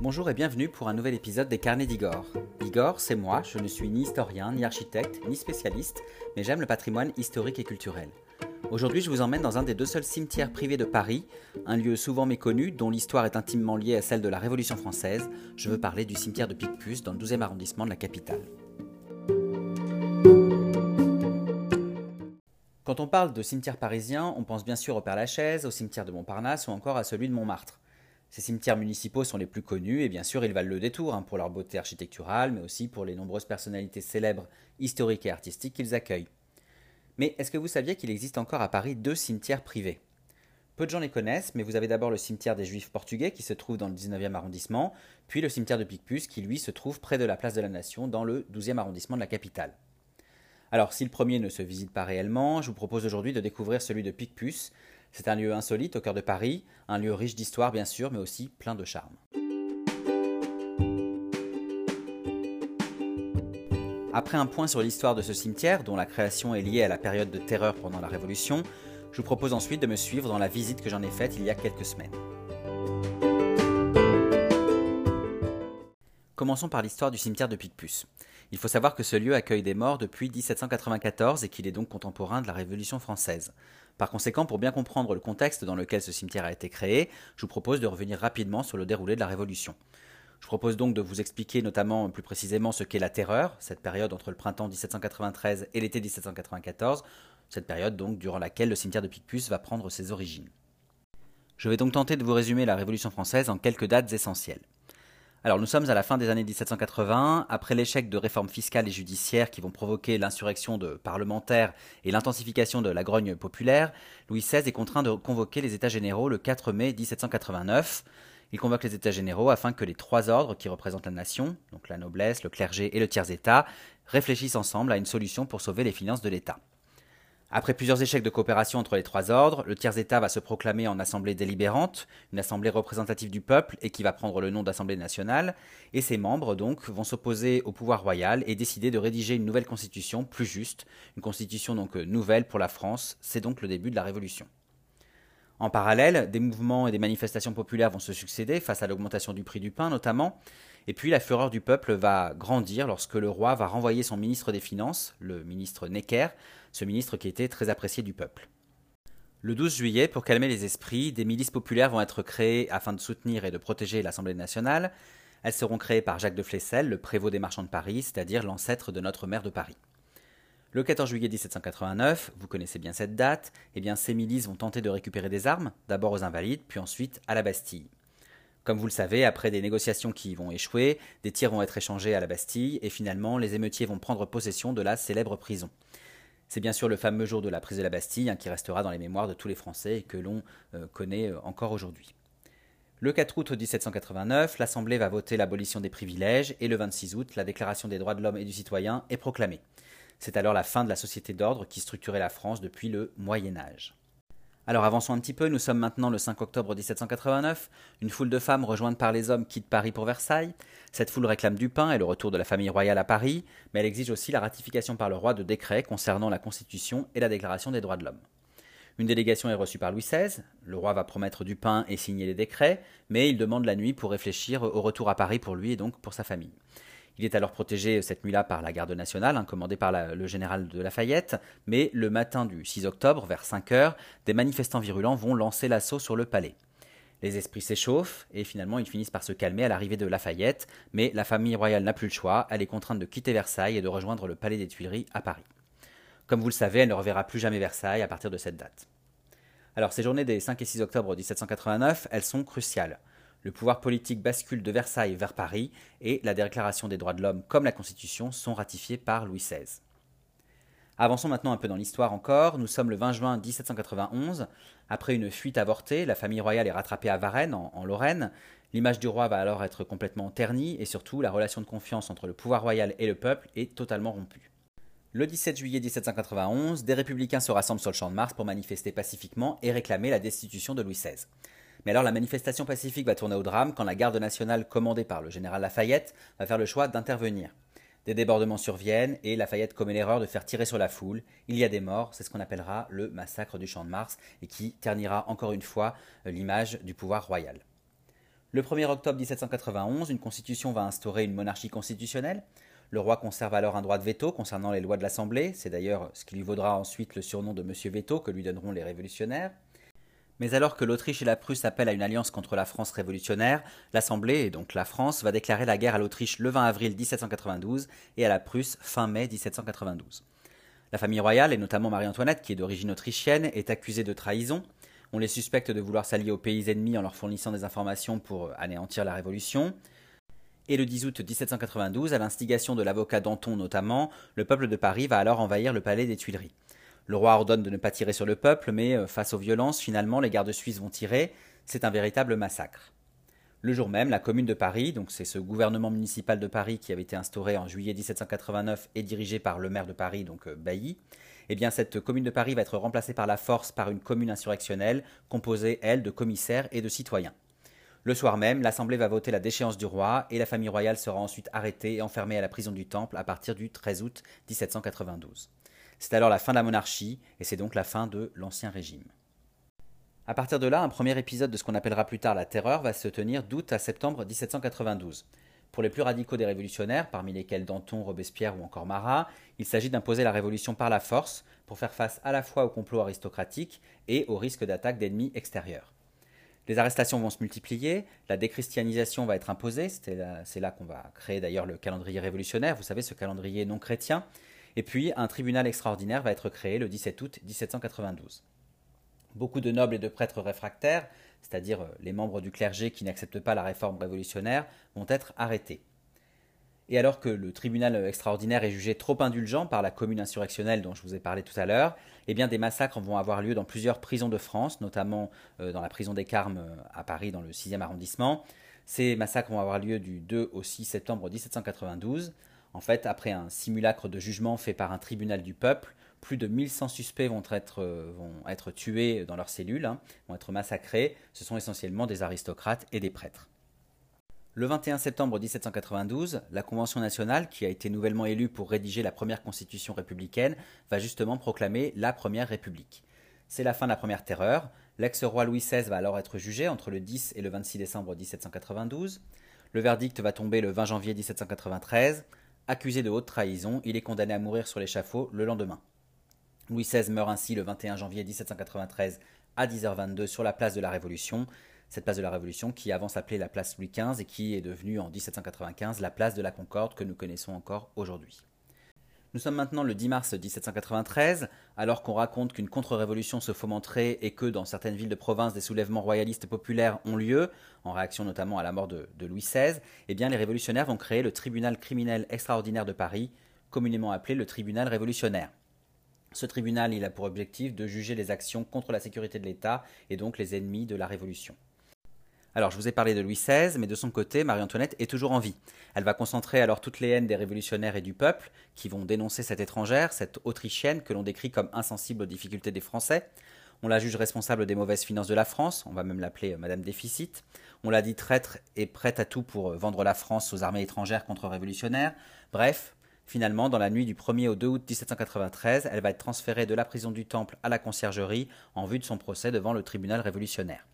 Bonjour et bienvenue pour un nouvel épisode des Carnets d'Igor. Igor, c'est moi, je ne suis ni historien, ni architecte, ni spécialiste, mais j'aime le patrimoine historique et culturel. Aujourd'hui, je vous emmène dans un des deux seuls cimetières privés de Paris, un lieu souvent méconnu dont l'histoire est intimement liée à celle de la Révolution française. Je veux parler du cimetière de Picpus dans le 12e arrondissement de la capitale. Quand on parle de cimetière parisien, on pense bien sûr au Père-Lachaise, au cimetière de Montparnasse ou encore à celui de Montmartre. Ces cimetières municipaux sont les plus connus et bien sûr ils valent le détour hein, pour leur beauté architecturale, mais aussi pour les nombreuses personnalités célèbres, historiques et artistiques qu'ils accueillent. Mais est-ce que vous saviez qu'il existe encore à Paris deux cimetières privés? Peu de gens les connaissent, mais vous avez d'abord le cimetière des Juifs portugais qui se trouve dans le 19e arrondissement, puis le cimetière de Picpus qui lui se trouve près de la place de la Nation dans le 12e arrondissement de la capitale. Alors si le premier ne se visite pas réellement, je vous propose aujourd'hui de découvrir celui de Picpus, c'est un lieu insolite au cœur de Paris, un lieu riche d'histoire bien sûr, mais aussi plein de charme. Après un point sur l'histoire de ce cimetière, dont la création est liée à la période de terreur pendant la Révolution, je vous propose ensuite de me suivre dans la visite que j'en ai faite il y a quelques semaines. Commençons par l'histoire du cimetière de Picpus. Il faut savoir que ce lieu accueille des morts depuis 1794 et qu'il est donc contemporain de la Révolution française. Par conséquent, pour bien comprendre le contexte dans lequel ce cimetière a été créé, je vous propose de revenir rapidement sur le déroulé de la Révolution. Je propose donc de vous expliquer notamment plus précisément ce qu'est la terreur, cette période entre le printemps 1793 et l'été 1794, cette période donc durant laquelle le cimetière de Picpus va prendre ses origines. Je vais donc tenter de vous résumer la Révolution française en quelques dates essentielles. Alors nous sommes à la fin des années 1780, après l'échec de réformes fiscales et judiciaires qui vont provoquer l'insurrection de parlementaires et l'intensification de la grogne populaire, Louis XVI est contraint de convoquer les États généraux le 4 mai 1789. Il convoque les États généraux afin que les trois ordres qui représentent la nation, donc la noblesse, le clergé et le tiers-État, réfléchissent ensemble à une solution pour sauver les finances de l'État. Après plusieurs échecs de coopération entre les trois ordres, le tiers-État va se proclamer en assemblée délibérante, une assemblée représentative du peuple et qui va prendre le nom d'Assemblée nationale, et ses membres donc vont s'opposer au pouvoir royal et décider de rédiger une nouvelle constitution plus juste, une constitution donc nouvelle pour la France, c'est donc le début de la Révolution. En parallèle, des mouvements et des manifestations populaires vont se succéder face à l'augmentation du prix du pain notamment, et puis la fureur du peuple va grandir lorsque le roi va renvoyer son ministre des Finances, le ministre Necker, ce ministre qui était très apprécié du peuple. Le 12 juillet, pour calmer les esprits, des milices populaires vont être créées afin de soutenir et de protéger l'Assemblée nationale. Elles seront créées par Jacques de Flessel, le prévôt des marchands de Paris, c'est-à-dire l'ancêtre de notre maire de Paris. Le 14 juillet 1789, vous connaissez bien cette date, eh bien ces milices vont tenter de récupérer des armes, d'abord aux Invalides, puis ensuite à la Bastille. Comme vous le savez, après des négociations qui vont échouer, des tirs vont être échangés à la Bastille, et finalement les émeutiers vont prendre possession de la célèbre prison. C'est bien sûr le fameux jour de la prise de la Bastille hein, qui restera dans les mémoires de tous les Français et que l'on euh, connaît euh, encore aujourd'hui. Le 4 août 1789, l'Assemblée va voter l'abolition des privilèges et le 26 août, la Déclaration des droits de l'homme et du citoyen est proclamée. C'est alors la fin de la société d'ordre qui structurait la France depuis le Moyen Âge. Alors avançons un petit peu, nous sommes maintenant le 5 octobre 1789, une foule de femmes rejointes par les hommes quitte Paris pour Versailles. Cette foule réclame du pain et le retour de la famille royale à Paris, mais elle exige aussi la ratification par le roi de décrets concernant la Constitution et la Déclaration des droits de l'homme. Une délégation est reçue par Louis XVI, le roi va promettre du pain et signer les décrets, mais il demande la nuit pour réfléchir au retour à Paris pour lui et donc pour sa famille. Il est alors protégé cette nuit-là par la garde nationale, hein, commandée par le général de Lafayette, mais le matin du 6 octobre, vers 5 heures, des manifestants virulents vont lancer l'assaut sur le palais. Les esprits s'échauffent et finalement ils finissent par se calmer à l'arrivée de Lafayette, mais la famille royale n'a plus le choix, elle est contrainte de quitter Versailles et de rejoindre le palais des Tuileries à Paris. Comme vous le savez, elle ne reverra plus jamais Versailles à partir de cette date. Alors ces journées des 5 et 6 octobre 1789, elles sont cruciales le pouvoir politique bascule de Versailles vers Paris et la Déclaration des droits de l'homme comme la Constitution sont ratifiées par Louis XVI. Avançons maintenant un peu dans l'histoire encore. Nous sommes le 20 juin 1791. Après une fuite avortée, la famille royale est rattrapée à Varennes, en, en Lorraine. L'image du roi va alors être complètement ternie et surtout la relation de confiance entre le pouvoir royal et le peuple est totalement rompue. Le 17 juillet 1791, des républicains se rassemblent sur le champ de Mars pour manifester pacifiquement et réclamer la destitution de Louis XVI. Mais alors la manifestation pacifique va tourner au drame quand la garde nationale commandée par le général Lafayette va faire le choix d'intervenir. Des débordements surviennent et Lafayette commet l'erreur de faire tirer sur la foule. Il y a des morts, c'est ce qu'on appellera le massacre du Champ de Mars et qui ternira encore une fois euh, l'image du pouvoir royal. Le 1er octobre 1791, une constitution va instaurer une monarchie constitutionnelle. Le roi conserve alors un droit de veto concernant les lois de l'Assemblée, c'est d'ailleurs ce qui lui vaudra ensuite le surnom de Monsieur Veto que lui donneront les révolutionnaires. Mais alors que l'Autriche et la Prusse appellent à une alliance contre la France révolutionnaire, l'Assemblée, et donc la France, va déclarer la guerre à l'Autriche le 20 avril 1792 et à la Prusse fin mai 1792. La famille royale, et notamment Marie-Antoinette, qui est d'origine autrichienne, est accusée de trahison. On les suspecte de vouloir s'allier aux pays ennemis en leur fournissant des informations pour anéantir la Révolution. Et le 10 août 1792, à l'instigation de l'avocat Danton notamment, le peuple de Paris va alors envahir le palais des Tuileries. Le roi ordonne de ne pas tirer sur le peuple, mais euh, face aux violences, finalement, les gardes suisses vont tirer. C'est un véritable massacre. Le jour même, la commune de Paris, donc c'est ce gouvernement municipal de Paris qui avait été instauré en juillet 1789 et dirigé par le maire de Paris, donc euh, Bailly, eh bien cette commune de Paris va être remplacée par la force par une commune insurrectionnelle composée, elle, de commissaires et de citoyens. Le soir même, l'Assemblée va voter la déchéance du roi et la famille royale sera ensuite arrêtée et enfermée à la prison du Temple à partir du 13 août 1792. C'est alors la fin de la monarchie et c'est donc la fin de l'Ancien Régime. À partir de là, un premier épisode de ce qu'on appellera plus tard la Terreur va se tenir d'août à septembre 1792. Pour les plus radicaux des révolutionnaires, parmi lesquels Danton, Robespierre ou encore Marat, il s'agit d'imposer la révolution par la force pour faire face à la fois au complot aristocratique et au risque d'attaque d'ennemis extérieurs. Les arrestations vont se multiplier, la déchristianisation va être imposée, c'est là qu'on va créer d'ailleurs le calendrier révolutionnaire, vous savez, ce calendrier non chrétien, et puis un tribunal extraordinaire va être créé le 17 août 1792. Beaucoup de nobles et de prêtres réfractaires, c'est-à-dire euh, les membres du clergé qui n'acceptent pas la réforme révolutionnaire, vont être arrêtés. Et alors que le tribunal extraordinaire est jugé trop indulgent par la commune insurrectionnelle dont je vous ai parlé tout à l'heure, eh bien des massacres vont avoir lieu dans plusieurs prisons de France, notamment euh, dans la prison des Carmes euh, à Paris dans le 6e arrondissement. Ces massacres vont avoir lieu du 2 au 6 septembre 1792. En fait, après un simulacre de jugement fait par un tribunal du peuple, plus de 1100 suspects vont être, euh, vont être tués dans leurs cellules, hein, vont être massacrés. Ce sont essentiellement des aristocrates et des prêtres. Le 21 septembre 1792, la Convention nationale, qui a été nouvellement élue pour rédiger la première constitution républicaine, va justement proclamer la Première République. C'est la fin de la Première Terreur. L'ex-roi Louis XVI va alors être jugé entre le 10 et le 26 décembre 1792. Le verdict va tomber le 20 janvier 1793. Accusé de haute trahison, il est condamné à mourir sur l'échafaud le lendemain. Louis XVI meurt ainsi le 21 janvier 1793 à 10h22 sur la place de la Révolution, cette place de la Révolution qui avant s'appelait la place Louis XV et qui est devenue en 1795 la place de la Concorde que nous connaissons encore aujourd'hui. Nous sommes maintenant le 10 mars 1793, alors qu'on raconte qu'une contre-révolution se fomenterait et que dans certaines villes de province des soulèvements royalistes populaires ont lieu, en réaction notamment à la mort de, Louis XVI, eh bien les révolutionnaires vont créer le tribunal criminel extraordinaire de Paris, communément appelé le tribunal révolutionnaire. Ce tribunal il a pour objectif de juger les actions contre la sécurité de l'État et donc les ennemis de la Révolution. Alors, je vous ai parlé de Louis XVI, mais de son côté, Marie-Antoinette est toujours en vie. Elle va concentrer alors toutes les haines des révolutionnaires et du peuple, qui vont dénoncer cette étrangère, cette Autrichienne que l'on décrit comme insensible aux difficultés des Français. On la juge responsable des mauvaises finances de la France, on va même l'appeler euh, Madame Déficit. On l'a dit traître et prête à tout pour euh, vendre la France aux armées étrangères contre-révolutionnaires. Bref, finalement, dans la nuit du 1er au 2 août 1793, elle va être transférée de la prison du Temple à la conciergerie en vue de son procès devant le tribunal révolutionnaire.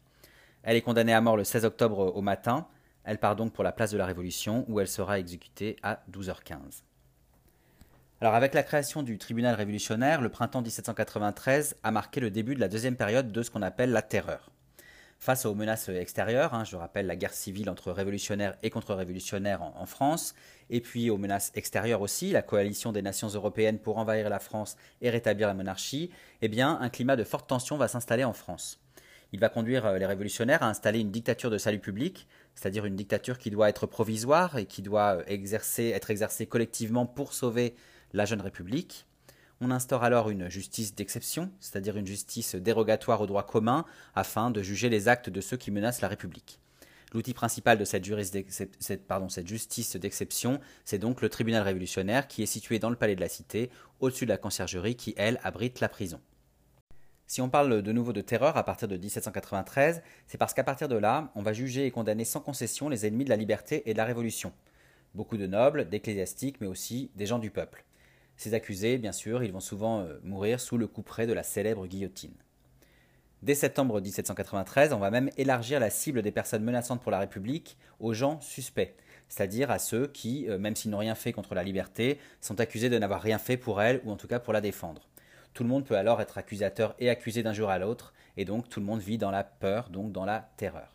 Elle est condamnée à mort le 16 octobre au matin. Elle part donc pour la place de la Révolution où elle sera exécutée à 12h15. Alors avec la création du tribunal révolutionnaire, le printemps 1793 a marqué le début de la deuxième période de ce qu'on appelle la terreur. Face aux menaces extérieures, hein, je rappelle la guerre civile entre révolutionnaires et contre-révolutionnaires en, en, France, et puis aux menaces extérieures aussi, la coalition des nations européennes pour envahir la France et rétablir la monarchie, eh un climat de forte tension va s'installer en France. Il va conduire euh, les révolutionnaires à installer une dictature de salut public, c'est-à-dire une dictature qui doit être provisoire et qui doit euh, être exercée collectivement pour sauver la jeune République. On instaure alors une justice d'exception, c'est-à-dire une justice dérogatoire au droit commun, afin de juger les actes de ceux qui menacent la République. L'outil principal de cette, cette justice d'exception, c'est donc le tribunal révolutionnaire qui est situé dans le palais de la Cité, au-dessus de la conciergerie qui, elle, abrite la prison. Si on parle de nouveau de terreur à partir de 1793, c'est parce qu'à partir de là, on va juger et condamner sans concession les ennemis de la liberté et de la révolution. Beaucoup de nobles, d'ecclésiastiques, mais aussi des gens du peuple. Ces accusés, bien sûr, ils vont souvent euh, mourir sous le couperet de la célèbre guillotine. Dès septembre 1793, on va même élargir la cible des personnes menaçantes pour la République aux gens suspects, c'est-à-dire à ceux qui, euh, même s'ils n'ont rien fait contre la liberté, sont accusés de n'avoir rien fait pour elle ou en tout cas pour la défendre. Tout le monde peut alors être accusateur et accusé d'un jour à l'autre, et donc tout le monde vit dans la peur, donc dans la terreur.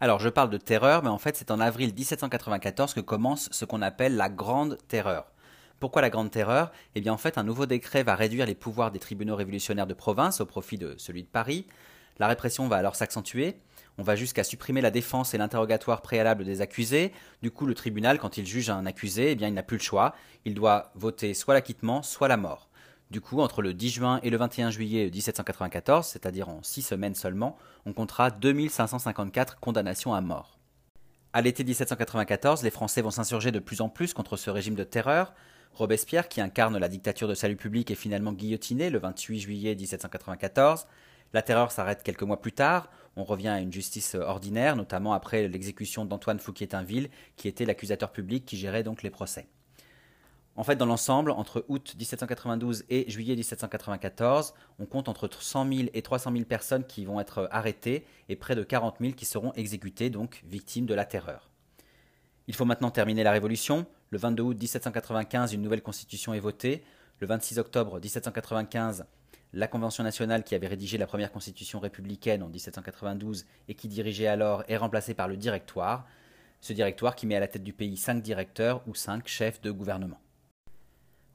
Alors je parle de terreur, mais en fait c'est en avril 1794 que commence ce qu'on appelle la Grande Terreur. Pourquoi la Grande Terreur? Eh bien en fait un nouveau décret va réduire les pouvoirs des tribunaux révolutionnaires de province au profit de celui de Paris. La répression va alors s'accentuer. On va jusqu'à supprimer la défense et l'interrogatoire préalable des accusés. Du coup, le tribunal, quand il juge un accusé, eh bien, il n'a plus le choix. Il doit voter soit l'acquittement, soit la mort. Du coup, entre le 10 juin et le 21 juillet 1794, c'est-à-dire en six semaines seulement, on comptera 2554 condamnations à mort. À l'été 1794, les Français vont s'insurger de plus en plus contre ce régime de terreur. Robespierre, qui incarne la dictature de salut public, est finalement guillotiné le 28 juillet 1794. La terreur s'arrête quelques mois plus tard. On revient à une justice ordinaire, notamment après l'exécution d'Antoine Fouquier-Tinville, qui était l'accusateur public qui gérait donc les procès. En fait, dans l'ensemble, entre août 1792 et juillet 1794, on compte entre 100 000 et 300 000 personnes qui vont être arrêtées et près de 40 000 qui seront exécutées, donc victimes de la terreur. Il faut maintenant terminer la Révolution. Le 22 août 1795, une nouvelle constitution est votée. Le 26 octobre 1795, la Convention nationale qui avait rédigé la première constitution républicaine en 1792 et qui dirigeait alors est remplacée par le directoire. Ce directoire qui met à la tête du pays cinq directeurs ou cinq chefs de gouvernement.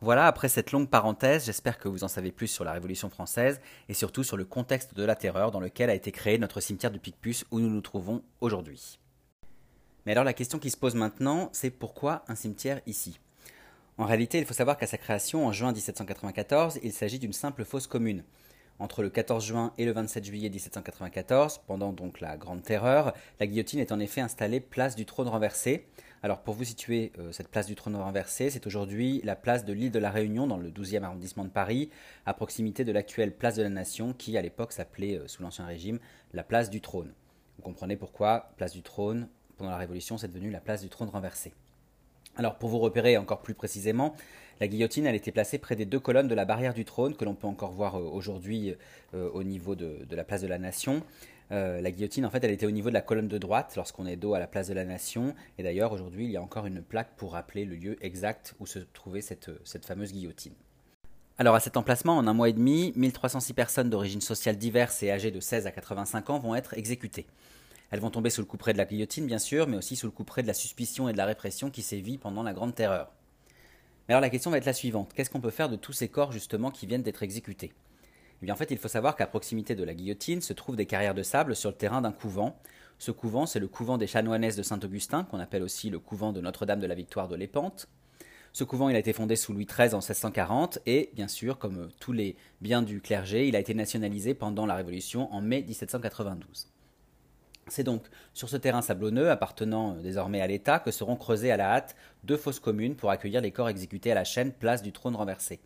Voilà, après cette longue parenthèse, j'espère que vous en savez plus sur la Révolution française et surtout sur le contexte de la terreur dans lequel a été créé notre cimetière de Picpus où nous nous trouvons aujourd'hui. Mais alors la question qui se pose maintenant, c'est pourquoi un cimetière ici? En réalité, il faut savoir qu'à sa création en juin 1794, il s'agit d'une simple fosse commune. Entre le 14 juin et le 27 juillet 1794, pendant donc la Grande Terreur, la guillotine est en effet installée place du trône renversé, alors pour vous situer euh, cette place du trône renversé, c'est aujourd'hui la place de l'île de la Réunion dans le 12e arrondissement de Paris, à proximité de l'actuelle place de la Nation qui à l'époque s'appelait euh, sous l'Ancien Régime la place du trône. Vous comprenez pourquoi place du trône, pendant la Révolution, c'est devenu la place du trône renversé. Alors pour vous repérer encore plus précisément, la guillotine elle était placée près des deux colonnes de la barrière du trône que l'on peut encore voir euh, aujourd'hui au niveau de, la place de la Nation. Euh, la guillotine, en fait, elle était au niveau de la colonne de droite lorsqu'on est dos à la place de la Nation. Et d'ailleurs, aujourd'hui, il y a encore une plaque pour rappeler le lieu exact où se trouvait cette, cette fameuse guillotine. Alors à cet emplacement, en un mois et demi, 1306 personnes d'origine sociale diverses et âgées de 16 à 85 ans vont être exécutées. Elles vont tomber sous le coup près de la guillotine, bien sûr, mais aussi sous le coup près de la suspicion et de la répression qui sévit pendant la Grande Terreur. Mais alors la question va être la suivante. Qu'est-ce qu'on peut faire de tous ces corps justement qui viennent d'être exécutés? Eh en fait, il faut savoir qu'à proximité de la guillotine se trouvent des carrières de sable sur le terrain d'un couvent. Ce couvent, c'est le couvent des chanoinesses de Saint-Augustin, qu'on appelle aussi le couvent de Notre-Dame de la Victoire de Lépante. Ce couvent, il a été fondé sous Louis XIII en 1640 et, bien sûr, comme tous les biens du clergé, il a été nationalisé pendant la Révolution en mai 1792. C'est donc sur ce terrain sablonneux, appartenant désormais à l'État, que seront creusées à la hâte deux fosses communes pour accueillir les corps exécutés à la chaîne place du trône renversé.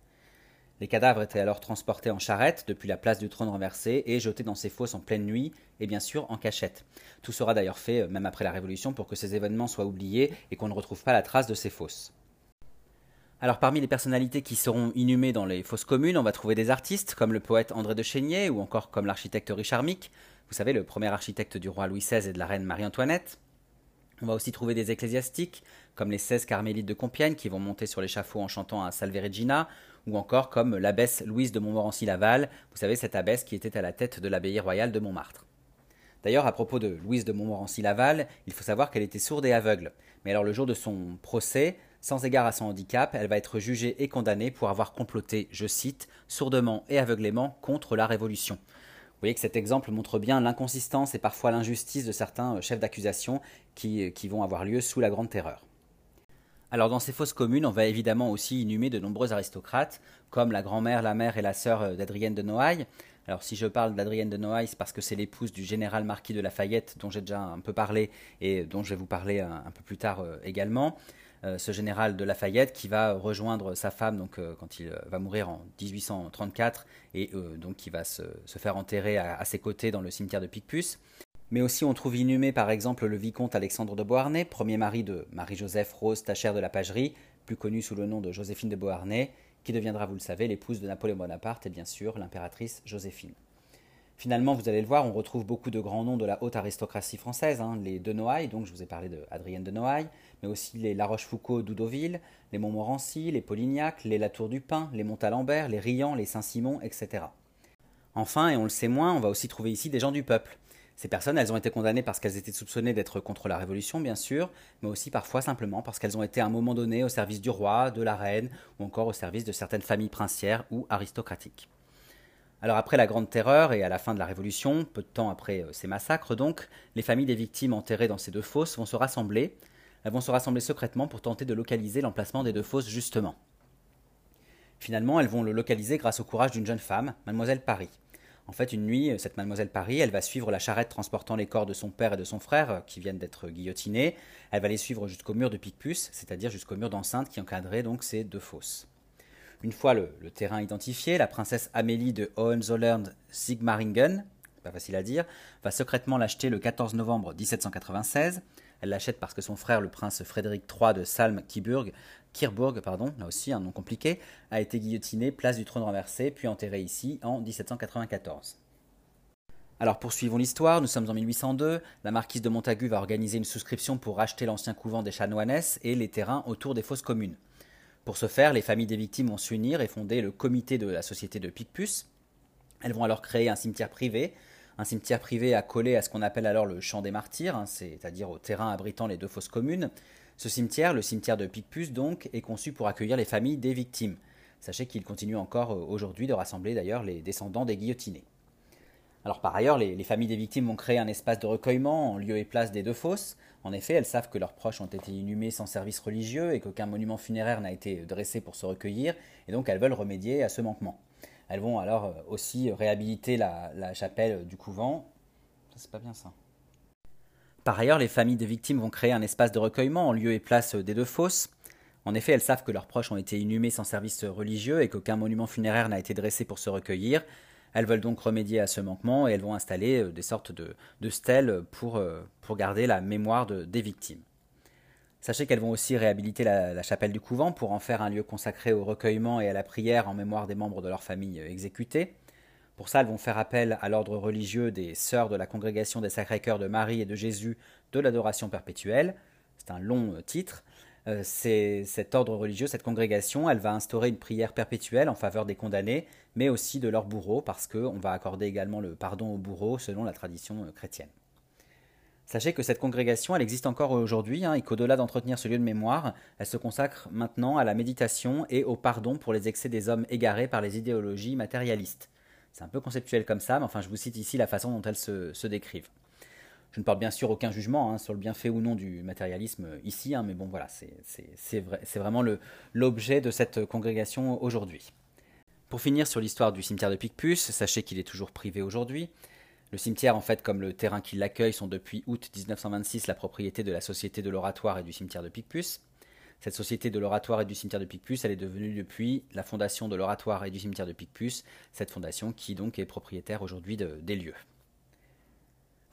Les cadavres étaient alors transportés en charrette depuis la place du trône renversé et jetés dans ces fosses en pleine nuit et bien sûr en cachette. Tout sera d'ailleurs fait, euh, même après la Révolution, pour que ces événements soient oubliés et qu'on ne retrouve pas la trace de ces fosses. Alors parmi les personnalités qui seront inhumées dans les fosses communes, on va trouver des artistes comme le poète André de Chénier ou encore comme l'architecte Richard Mick, vous savez le premier architecte du roi Louis XVI et de la reine Marie-Antoinette. On va aussi trouver des ecclésiastiques, comme les 16 carmélites de Compiègne qui vont monter sur l'échafaud en chantant à Salve Regina, ou encore comme l'abbesse Louise de Montmorency-Laval, vous savez cette abbesse qui était à la tête de l'abbaye royale de Montmartre. D'ailleurs, à propos de Louise de Montmorency-Laval, il faut savoir qu'elle était sourde et aveugle. Mais alors le jour de son procès, sans égard à son handicap, elle va être jugée et condamnée pour avoir comploté, je cite, sourdement et aveuglément contre la Révolution. Vous voyez que cet exemple montre bien l'inconsistance et parfois l'injustice de certains euh, chefs d'accusation qui, euh, qui vont avoir lieu sous la Grande Terreur. Alors dans ces fosses communes, on va évidemment aussi inhumer de nombreux aristocrates, comme la grand-mère, la mère et la sœur euh, d'Adrienne de Noailles. Alors si je parle d'Adrienne de Noailles, c'est parce que c'est l'épouse du général marquis de Lafayette, dont j'ai déjà un peu parlé et dont je vais vous parler un, peu plus tard également. Euh, ce général de Lafayette qui va rejoindre sa femme donc, euh, quand il euh, va mourir en 1834 et donc qui va se, faire enterrer à, ses côtés dans le cimetière de Picpus. Mais aussi on trouve inhumé par exemple le vicomte Alexandre de Beauharnais, premier mari de Marie-Joseph Rose Tachère de la Pagerie, plus connue sous le nom de Joséphine de Beauharnais, qui deviendra, vous le savez, l'épouse de Napoléon Bonaparte et bien sûr l'impératrice Joséphine. Finalement, vous allez le voir, on retrouve beaucoup de grands noms de la haute aristocratie française, hein. les de Noailles, donc je vous ai parlé de Adrienne de Noailles, mais aussi les La Rochefoucauld d'Oudoville, les Montmorency, les Polignac, les Latour du Pin, les Montalembert, les Riant, les Saint-Simon, etc. Enfin, et on le sait moins, on va aussi trouver ici des gens du peuple. Ces personnes, elles ont été condamnées parce qu'elles étaient soupçonnées d'être contre la Révolution, bien sûr, mais aussi parfois simplement parce qu'elles ont été à un moment donné au service du roi, de la reine, ou encore au service de certaines familles princières ou aristocratiques. Alors après la Grande Terreur et à la fin de la Révolution, peu de temps après euh, ces massacres donc, les familles des victimes enterrées dans ces deux fosses vont se rassembler. Elles vont se rassembler secrètement pour tenter de localiser l'emplacement des deux fosses justement. Finalement, elles vont le localiser grâce au courage d'une jeune femme, mademoiselle Paris. En fait, une nuit, cette mademoiselle Paris, elle va suivre la charrette transportant les corps de son père et de son frère euh, qui viennent d'être guillotinés. Elle va les suivre jusqu'au mur de Picpus, c'est-à-dire jusqu'au mur d'enceinte qui encadrait donc ces deux fosses. Une fois le, terrain identifié, la princesse Amélie de Hohenzollern-Sigmaringen, pas facile à dire, va secrètement l'acheter le 14 novembre 1796. Elle l'achète parce que son frère, le prince Frédéric III de Salm-Kiburg, Kirbourg, pardon, là aussi un nom compliqué, a été guillotiné place du trône renversé, puis enterré ici en 1794. Alors poursuivons l'histoire, nous sommes en 1802, la marquise de Montagu va organiser une souscription pour racheter l'ancien couvent des chanoinesses et les terrains autour des fosses communes. Pour ce faire, les familles des victimes vont s'unir et fonder le comité de la société de Picpus. Elles vont alors créer un cimetière privé, un cimetière privé accolé à ce qu'on appelle alors le champ des martyrs, hein, c'est-à-dire au terrain abritant les deux fosses communes. Ce cimetière, le cimetière de Picpus donc, est conçu pour accueillir les familles des victimes. Sachez qu'il continue encore euh, aujourd'hui de rassembler d'ailleurs les descendants des guillotinés. Alors par ailleurs, les, familles des victimes vont créer un espace de recueillement en lieu et place des deux fosses. En effet, elles savent que leurs proches ont été inhumés sans service religieux et qu'aucun monument funéraire n'a été dressé pour se recueillir, et donc elles veulent remédier à ce manquement. Elles vont alors euh, aussi réhabiliter la, chapelle du couvent. C'est pas bien ça. Par ailleurs, les familles des victimes vont créer un espace de recueillement en lieu et place des deux fosses. En effet, elles savent que leurs proches ont été inhumés sans service religieux et qu'aucun monument funéraire n'a été dressé pour se recueillir. Elles veulent donc remédier à ce manquement et elles vont installer euh, des sortes de, stèles pour, euh, pour, garder la mémoire des victimes. Sachez qu'elles vont aussi réhabiliter la, chapelle du couvent pour en faire un lieu consacré au recueillement et à la prière en mémoire des membres de leur famille euh, exécutés. Pour ça, elles vont faire appel à l'ordre religieux des sœurs de la congrégation des Sacrés-Cœurs de Marie et de Jésus de l'adoration perpétuelle. C'est un long titre. Euh, cet ordre religieux, cette congrégation, elle va instaurer une prière perpétuelle en faveur des condamnés, mais aussi de leurs bourreaux, parce qu'on va accorder également le pardon aux bourreaux selon la tradition euh, chrétienne. Sachez que cette congrégation, elle existe encore aujourd'hui, hein, et qu'au-delà d'entretenir ce lieu de mémoire, elle se consacre maintenant à la méditation et au pardon pour les excès des hommes égarés par les idéologies matérialistes. C'est un peu conceptuel comme ça, mais enfin je vous cite ici la façon dont elles se décrivent. Je ne porte bien sûr aucun jugement hein, sur le bienfait ou non du matérialisme ici, hein, mais bon voilà, c'est vraiment l'objet de cette congrégation aujourd'hui. Pour finir sur l'histoire du cimetière de Picpus, sachez qu'il est toujours privé aujourd'hui. Le cimetière, en fait, comme le terrain qui l'accueille, sont depuis août 1926 la propriété de la Société de l'Oratoire et du cimetière de Picpus. Cette Société de l'Oratoire et du cimetière de Picpus, elle est devenue depuis la fondation de l'Oratoire et du cimetière de Picpus, cette fondation qui donc est propriétaire aujourd'hui des lieux.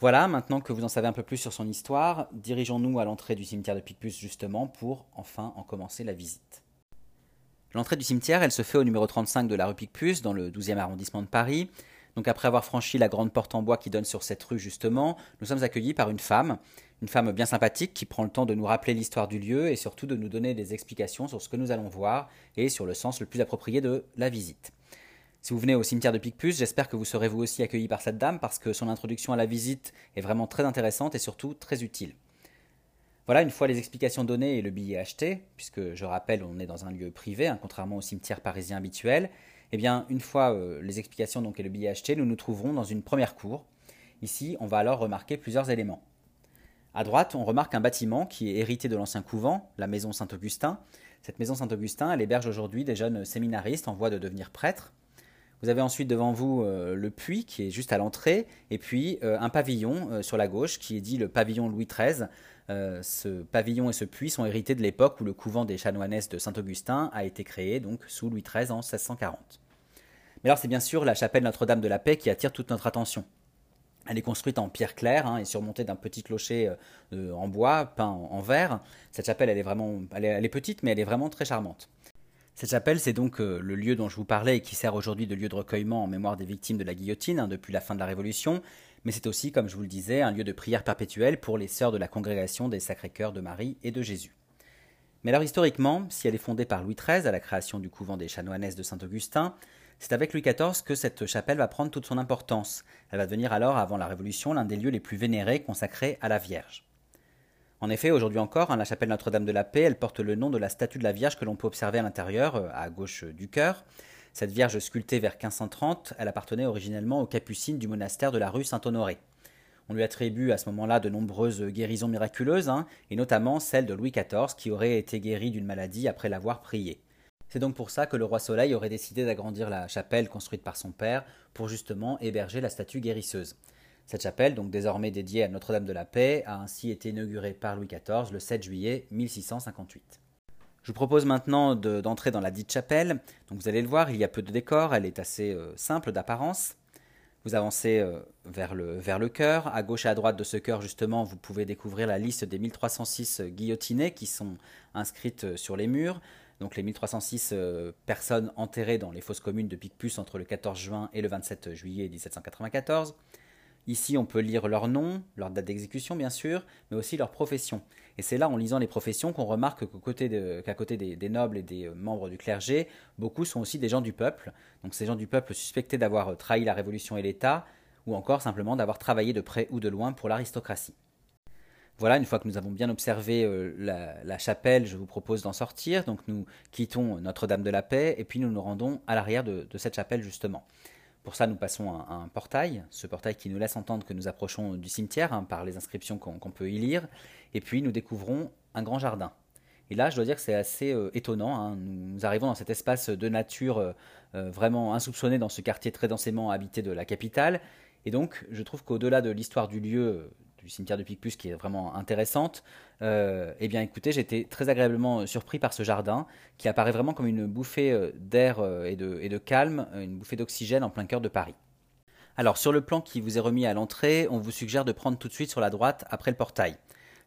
Voilà, maintenant que vous en savez un peu plus sur son histoire, dirigeons-nous à l'entrée du cimetière de Picpus justement pour enfin en commencer la visite. L'entrée du cimetière, elle se fait au numéro 35 de la rue Picpus, dans le 12e arrondissement de Paris. Donc après avoir franchi la grande porte en bois qui donne sur cette rue justement, nous sommes accueillis par une femme, une femme bien sympathique qui prend le temps de nous rappeler l'histoire du lieu et surtout de nous donner des explications sur ce que nous allons voir et sur le sens le plus approprié de la visite. Si vous venez au cimetière de Picpus, j'espère que vous serez vous aussi accueilli par cette dame parce que son introduction à la visite est vraiment très intéressante et surtout très utile. Voilà, une fois les explications données et le billet acheté, puisque je rappelle, on est dans un lieu privé, hein, contrairement au cimetière parisien habituel, eh bien, une fois euh, les explications donc, et le billet acheté, nous nous trouverons dans une première cour. Ici, on va alors remarquer plusieurs éléments. À droite, on remarque un bâtiment qui est hérité de l'ancien couvent, la maison Saint-Augustin. Cette maison Saint-Augustin, elle héberge aujourd'hui des jeunes séminaristes en voie de devenir prêtres. Vous avez ensuite devant vous euh, le puits qui est juste à l'entrée, et puis euh, un pavillon euh, sur la gauche qui est dit le pavillon Louis XIII. ce pavillon et ce puits sont hérités de l'époque où le couvent des chanoinesses de Saint-Augustin a été créé, donc sous Louis XIII en 1640. Mais alors c'est bien sûr la chapelle Notre-Dame de la Paix qui attire toute notre attention. Elle est construite en pierre claire hein, et surmontée d'un petit clocher en bois peint en, en, verre. Cette chapelle, elle est vraiment, elle est petite, mais elle est vraiment très charmante. Cette chapelle, c'est donc le lieu dont je vous parlais et qui sert aujourd'hui de lieu de recueillement en mémoire des victimes de la guillotine hein, depuis la fin de la Révolution, mais c'est aussi, comme je vous le disais, un lieu de prière perpétuelle pour les sœurs de la congrégation des Sacrés-Cœurs de Marie et de Jésus. Mais alors historiquement, si elle est fondée par Louis XIII à la création du couvent des chanoinesses de Saint-Augustin, c'est avec Louis XIV que cette chapelle va prendre toute son importance. Elle va devenir alors, avant la Révolution, l'un des lieux les plus vénérés consacrés à la Vierge. En effet, aujourd'hui encore, hein, la chapelle Notre-Dame de la Paix, elle porte le nom de la statue de la Vierge que l'on peut observer à l'intérieur, euh, à gauche du chœur. Cette Vierge sculptée vers 1530, elle appartenait originellement aux capucines du monastère de la rue Saint-Honoré. On lui attribue à ce moment-là de nombreuses guérisons miraculeuses, hein, et notamment celle de Louis XIV qui aurait été guéri d'une maladie après l'avoir prié. C'est donc pour ça que le roi Soleil aurait décidé d'agrandir la chapelle construite par son père pour justement héberger la statue guérisseuse. Cette chapelle, donc désormais dédiée à Notre-Dame de la Paix, a ainsi été inaugurée par Louis XIV le 7 juillet 1658. Je vous propose maintenant d'entrer dans la dite chapelle. Donc vous allez le voir, il y a peu de décor, elle est assez euh, simple d'apparence. Vous avancez euh, vers le, vers le chœur. À gauche et à droite de ce chœur, justement, vous pouvez découvrir la liste des 1306 guillotinés qui sont inscrites euh, sur les murs. Donc les 1306 euh, personnes enterrées dans les fosses communes de Picpus entre le 14 juin et le 27 juillet 1794. Ici, on peut lire leur nom, leur date d'exécution bien sûr, mais aussi leur profession. Et c'est là, en lisant les professions, qu'on remarque qu'à côté, des, nobles et des euh, membres du clergé, beaucoup sont aussi des gens du peuple. Donc ces gens du peuple suspectés d'avoir euh, trahi la Révolution et l'État, ou encore simplement d'avoir travaillé de près ou de loin pour l'aristocratie. Voilà, une fois que nous avons bien observé euh, la, chapelle, je vous propose d'en sortir. Donc nous quittons Notre-Dame de la Paix et puis nous nous rendons à l'arrière de cette chapelle justement. Pour ça, nous passons à, un portail, ce portail qui nous laisse entendre que nous approchons du cimetière hein, par les inscriptions qu'on peut y lire. Et puis, nous découvrons un grand jardin. Et là, je dois dire que c'est assez euh, étonnant. Hein. Nous, arrivons dans cet espace de nature euh, vraiment insoupçonné dans ce quartier très densément habité de la capitale. Et donc, je trouve qu'au-delà de l'histoire du lieu, du cimetière de Picpus qui est vraiment intéressante, euh, eh bien écoutez, j'étais très agréablement surpris par ce jardin qui apparaît vraiment comme une bouffée euh, d'air euh, et de, et de calme, une bouffée d'oxygène en plein cœur de Paris. Alors sur le plan qui vous est remis à l'entrée, on vous suggère de prendre tout de suite sur la droite après le portail.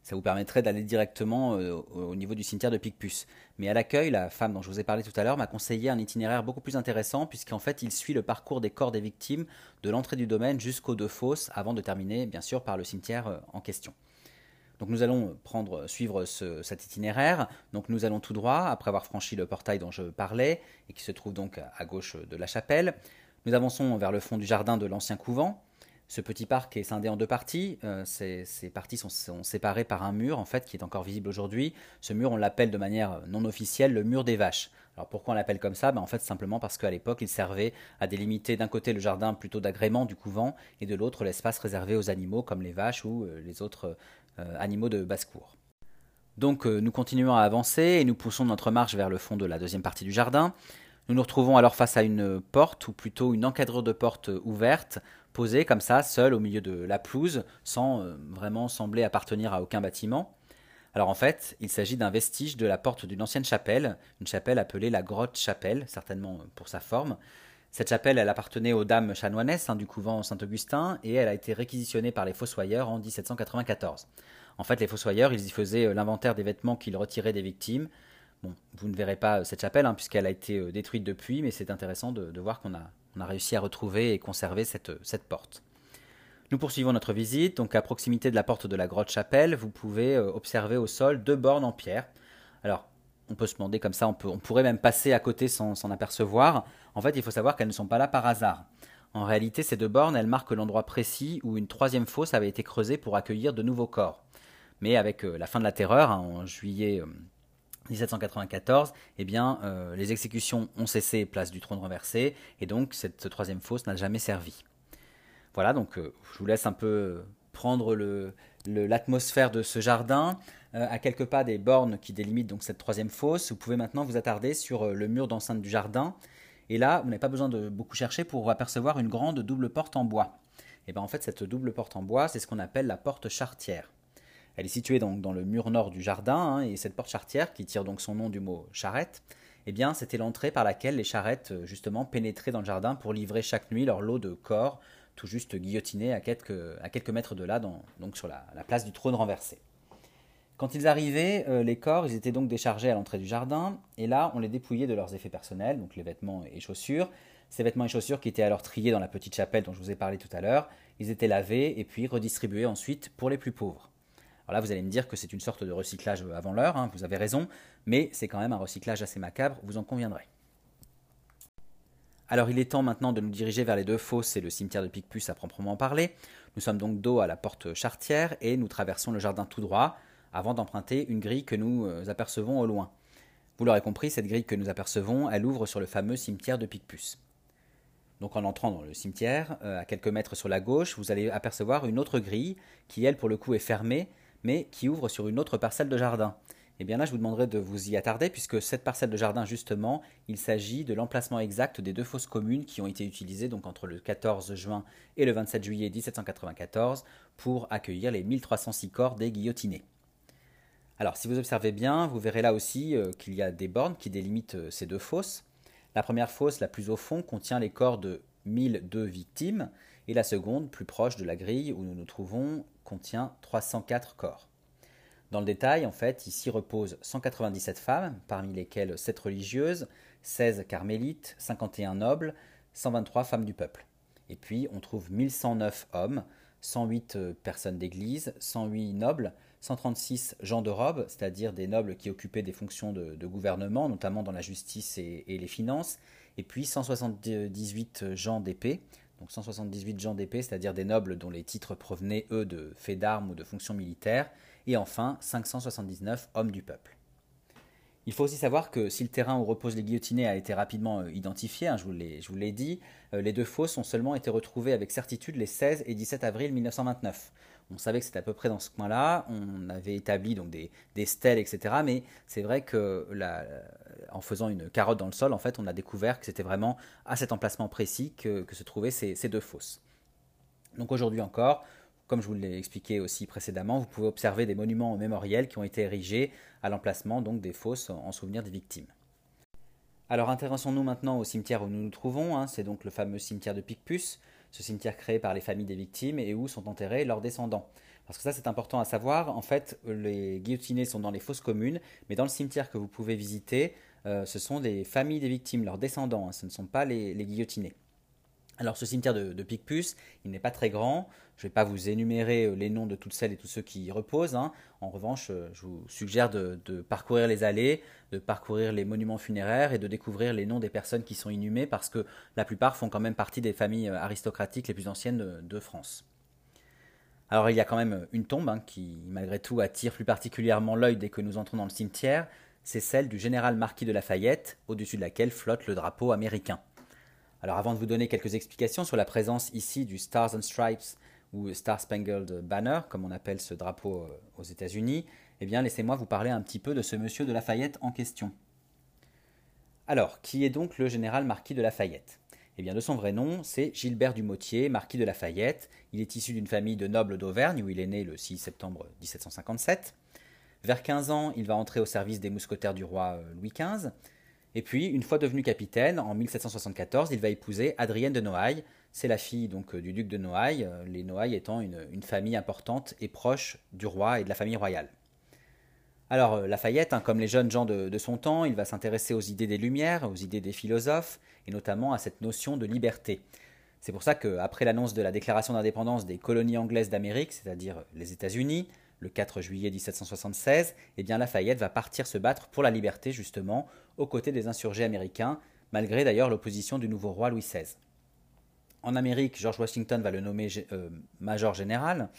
Ça vous permettrait d'aller directement euh, au niveau du cimetière de Picpus. Mais à l'accueil, la femme dont je vous ai parlé tout à l'heure m'a conseillé un itinéraire beaucoup plus intéressant, puisqu'en fait, il suit le parcours des corps des victimes de l'entrée du domaine jusqu'aux deux fosses, avant de terminer, bien sûr, par le cimetière euh, en question. Donc nous allons prendre, suivre cet itinéraire. Donc nous allons tout droit, après avoir franchi le portail dont je parlais, et qui se trouve donc à gauche de la chapelle. Nous avançons vers le fond du jardin de l'ancien couvent. Ce petit parc est scindé en deux parties. Euh, ces, parties sont, séparées par un mur, en fait, qui est encore visible aujourd'hui. Ce mur, on l'appelle de manière non officielle le mur des vaches. Alors pourquoi on l'appelle comme ça? Ben, En fait, simplement parce qu'à l'époque, il servait à délimiter d'un côté le jardin plutôt d'agrément du couvent et de l'autre l'espace réservé aux animaux comme les vaches ou euh, les autres euh, animaux de basse-cour. Donc nous continuons à avancer et nous poussons notre marche vers le fond de la deuxième partie du jardin. Nous nous retrouvons alors face à une porte, ou plutôt une encadrure de porte ouverte, posé comme ça, seul au milieu de la pelouse, sans euh, vraiment sembler appartenir à aucun bâtiment. Alors en fait, il s'agit d'un vestige de la porte d'une ancienne chapelle, une chapelle appelée la grotte chapelle, certainement pour sa forme. Cette chapelle, elle appartenait aux dames chanoinesses hein, du couvent Saint-Augustin et elle a été réquisitionnée par les fossoyeurs en 1794. En fait, les fossoyeurs, ils y faisaient euh, l'inventaire des vêtements qu'ils retiraient des victimes. Bon, vous ne verrez pas euh, cette chapelle hein, puisqu'elle a été détruite depuis, mais c'est intéressant de voir qu'on a réussi à retrouver et conserver cette, cette porte. Nous poursuivons notre visite, donc à proximité de la porte de la grotte chapelle, vous pouvez euh, observer au sol deux bornes en pierre. Alors, on peut se demander comme ça, on, pourrait même passer à côté sans s'en apercevoir. En fait, il faut savoir qu'elles ne sont pas là par hasard. En réalité, ces deux bornes, elles marquent l'endroit précis où une troisième fosse avait été creusée pour accueillir de nouveaux corps. Mais avec euh, la fin de la terreur, hein, en juillet euh, 1794, eh bien, euh, les exécutions ont cessé place du trône renversé, et donc cette troisième fosse n'a jamais servi. Voilà, donc euh, je vous laisse un peu prendre l'atmosphère de ce jardin. Euh, à quelques pas des bornes qui délimitent donc cette troisième fosse, vous pouvez maintenant vous attarder sur le mur d'enceinte du jardin. Et là, vous n'avez pas besoin de beaucoup chercher pour apercevoir une grande double porte en bois. Et bien en fait, cette double porte en bois, c'est ce qu'on appelle la porte chartière. Elle est située donc dans le mur nord du jardin, hein, et cette porte charretière, qui tire donc son nom du mot charrette, eh bien, c'était l'entrée par laquelle les charrettes, euh, justement, pénétraient dans le jardin pour livrer chaque nuit leur lot de corps, tout juste guillotinés à quelques, à quelques mètres de là, donc sur la, place du trône renversé. Quand ils arrivaient, euh, les corps, ils étaient donc déchargés à l'entrée du jardin, et là, on les dépouillait de leurs effets personnels, donc les vêtements et chaussures. Ces vêtements et chaussures qui étaient alors triés dans la petite chapelle dont je vous ai parlé tout à l'heure, ils étaient lavés et puis redistribués ensuite pour les plus pauvres. Alors là, vous allez me dire que c'est une sorte de recyclage avant l'heure, hein, vous avez raison, mais c'est quand même un recyclage assez macabre, vous en conviendrez. Alors il est temps maintenant de nous diriger vers les deux fosses et le cimetière de Picpus à proprement parler. Nous sommes donc dos à la porte chartière et nous traversons le jardin tout droit avant d'emprunter une grille que nous euh, apercevons au loin. Vous l'aurez compris, cette grille que nous apercevons, elle ouvre sur le fameux cimetière de Picpus. Donc en entrant dans le cimetière, euh, à quelques mètres sur la gauche, vous allez apercevoir une autre grille qui, elle, pour le coup, est fermée, mais qui ouvre sur une autre parcelle de jardin. Et eh bien là, je vous demanderai de vous y attarder, puisque cette parcelle de jardin, justement, il s'agit de l'emplacement exact des deux fosses communes qui ont été utilisées donc entre le 14 juin et le 27 juillet 1794 pour accueillir les 1306 corps des guillotinés. Alors, si vous observez bien, vous verrez là aussi euh, qu'il y a des bornes qui délimitent euh, ces deux fosses. La première fosse, la plus au fond, contient les corps de 1002 victimes, et la seconde, plus proche de la grille où nous nous trouvons, contient 304 corps. Dans le détail, en fait, ici reposent 197 femmes, parmi lesquelles 7 religieuses, 16 carmélites, 51 nobles, 123 femmes du peuple. Et puis, on trouve 1109 hommes, 108 euh, personnes d'église, 108 nobles, 136 gens de robe, c'est-à-dire des nobles qui occupaient des fonctions de, gouvernement, notamment dans la justice et, et, les finances, et puis 178 gens d'épée, donc 178 gens d'épée, c'est-à-dire des nobles dont les titres provenaient, eux, de faits d'armes ou de fonctions militaires, et enfin 579 hommes du peuple. Il faut aussi savoir que si le terrain où reposent les guillotinés a été rapidement euh, identifié, hein, je vous l'ai dit, euh, les deux fosses ont seulement été retrouvées avec certitude les 16 et 17 avril 1929. On savait que c'était à peu près dans ce coin-là, on avait établi donc des, stèles, etc. Mais c'est vrai que en faisant une carotte dans le sol, en fait, on a découvert que c'était vraiment à cet emplacement précis que, se trouvaient ces, deux fosses. Donc aujourd'hui encore, comme je vous l'ai expliqué aussi précédemment, vous pouvez observer des monuments mémoriels qui ont été érigés à l'emplacement donc des fosses en souvenir des victimes. Alors intéressons-nous maintenant au cimetière où nous nous trouvons, hein. c'est donc le fameux cimetière de Picpus, ce cimetière créé par les familles des victimes et où sont enterrés leurs descendants. Parce que ça c'est important à savoir, en fait les guillotinés sont dans les fosses communes, mais dans le cimetière que vous pouvez visiter, euh, ce sont des familles des victimes, leurs descendants, hein. ce ne sont pas les guillotinés. Alors ce cimetière de, Picpus, il n'est pas très grand. Je ne vais pas vous énumérer euh, les noms de toutes celles et tous ceux qui y reposent. Hein. En revanche, euh, je vous suggère de, parcourir les allées, de parcourir les monuments funéraires et de découvrir les noms des personnes qui sont inhumées parce que la plupart font quand même partie des familles aristocratiques les plus anciennes de, France. Alors il y a quand même une tombe hein, qui, malgré tout, attire plus particulièrement l'œil dès que nous entrons dans le cimetière. C'est celle du général marquis de Lafayette, au-dessus de laquelle flotte le drapeau américain. Alors avant de vous donner quelques explications sur la présence ici du Stars and Stripes ou Star Spangled Banner, comme on appelle ce drapeau euh, aux États-Unis, eh bien laissez-moi vous parler un petit peu de ce monsieur de Lafayette en question. Alors, qui est donc le général marquis de Lafayette? Eh bien, de son vrai nom, c'est Gilbert Dumotier, marquis de Lafayette. Il est issu d'une famille de nobles d'Auvergne, où il est né le 6 septembre 1757. Vers 15 ans, il va entrer au service des mousquetaires du roi euh, Louis XV. Et puis, une fois devenu capitaine, en 1774, il va épouser Adrienne de Noailles. C'est la fille donc du duc de Noailles, euh, les Noailles étant une, famille importante et proche du roi et de la famille royale. Alors euh, Lafayette, hein, comme les jeunes gens de, de son temps, il va s'intéresser aux idées des Lumières, aux idées des philosophes, et notamment à cette notion de liberté. C'est pour ça qu'après l'annonce de la déclaration d'indépendance des colonies anglaises d'Amérique, c'est-à-dire les États-Unis, le 4 juillet 1776, eh bien Lafayette va partir se battre pour la liberté justement aux côtés des insurgés américains, malgré d'ailleurs l'opposition du nouveau roi Louis XVI. En Amérique, George Washington va le nommer euh, major général.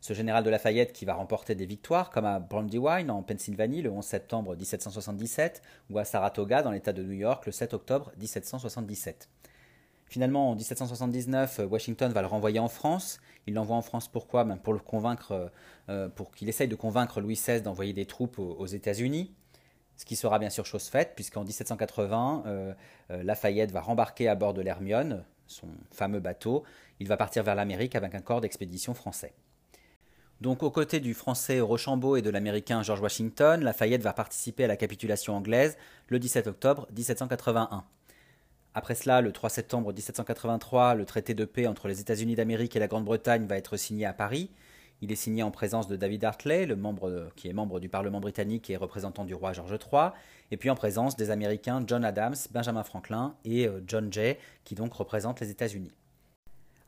Ce général de Lafayette qui va remporter des victoires, comme à Brandywine en Pennsylvanie le 11 septembre 1777, ou à Saratoga dans l'État de New York le 7 octobre 1777. Finalement, en 1779, Washington va le renvoyer en France. Il l'envoie en France pourquoi? Ben, Pour le convaincre, euh, euh, pour qu'il essaye de convaincre Louis XVI d'envoyer des troupes aux, États-Unis. Ce qui sera bien sûr chose faite, puisqu'en 1780, euh, Lafayette va rembarquer à bord de l'Hermione, son fameux bateau. Il va partir vers l'Amérique avec un corps d'expédition français. Donc aux côtés du français Rochambeau et de l'américain George Washington, Lafayette va participer à la capitulation anglaise le 17 octobre 1781. Après cela, le 3 septembre 1783, le traité de paix entre les États-Unis d'Amérique et la Grande-Bretagne va être signé à Paris. Il est signé en présence de David Hartley, qui est membre du Parlement britannique et représentant du roi George III, et puis en présence des Américains John Adams, Benjamin Franklin et euh, John Jay, qui donc représentent les États-Unis.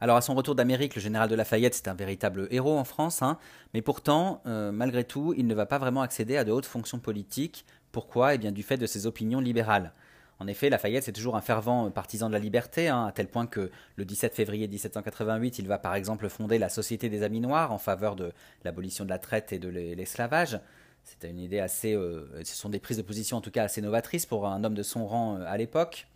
Alors à son retour d'Amérique, le général de Lafayette, c'est un véritable héros en France, hein, mais pourtant, euh, malgré tout, il ne va pas vraiment accéder à de hautes fonctions politiques. Pourquoi? Eh bien du fait de ses opinions libérales. En effet, Lafayette, c'est toujours un fervent partisan de la liberté, hein, à tel point que le 17 février 1788, il va par exemple fonder la Société des Amis Noirs en faveur de l'abolition de la traite et de l'esclavage. C'était une idée assez. Euh, ce sont des prises de position en tout cas assez novatrices pour un homme de son rang euh, à l'époque.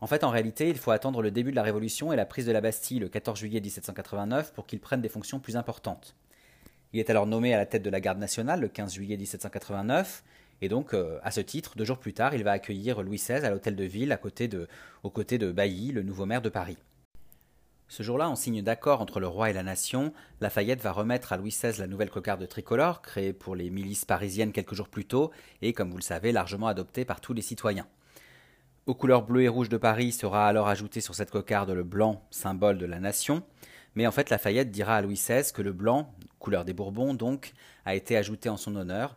En fait, en réalité, il faut attendre le début de la Révolution et la prise de la Bastille le 14 juillet 1789 pour qu'il prenne des fonctions plus importantes. Il est alors nommé à la tête de la garde nationale le 15 juillet 1789, et donc, euh, à ce titre, deux jours plus tard, il va accueillir Louis XVI à l'hôtel de ville, à côté de, aux côtés de Bailly, le nouveau maire de Paris. Ce jour-là, en signe d'accord entre le roi et la nation, Lafayette va remettre à Louis XVI la nouvelle cocarde tricolore, créée pour les milices parisiennes quelques jours plus tôt, et comme vous le savez, largement adoptée par tous les citoyens. Aux couleurs bleues et rouges de Paris sera alors ajouté sur cette cocarde le blanc, symbole de la nation. Mais en fait, Lafayette dira à Louis XVI que le blanc, couleur des Bourbons donc, a été ajouté en son honneur.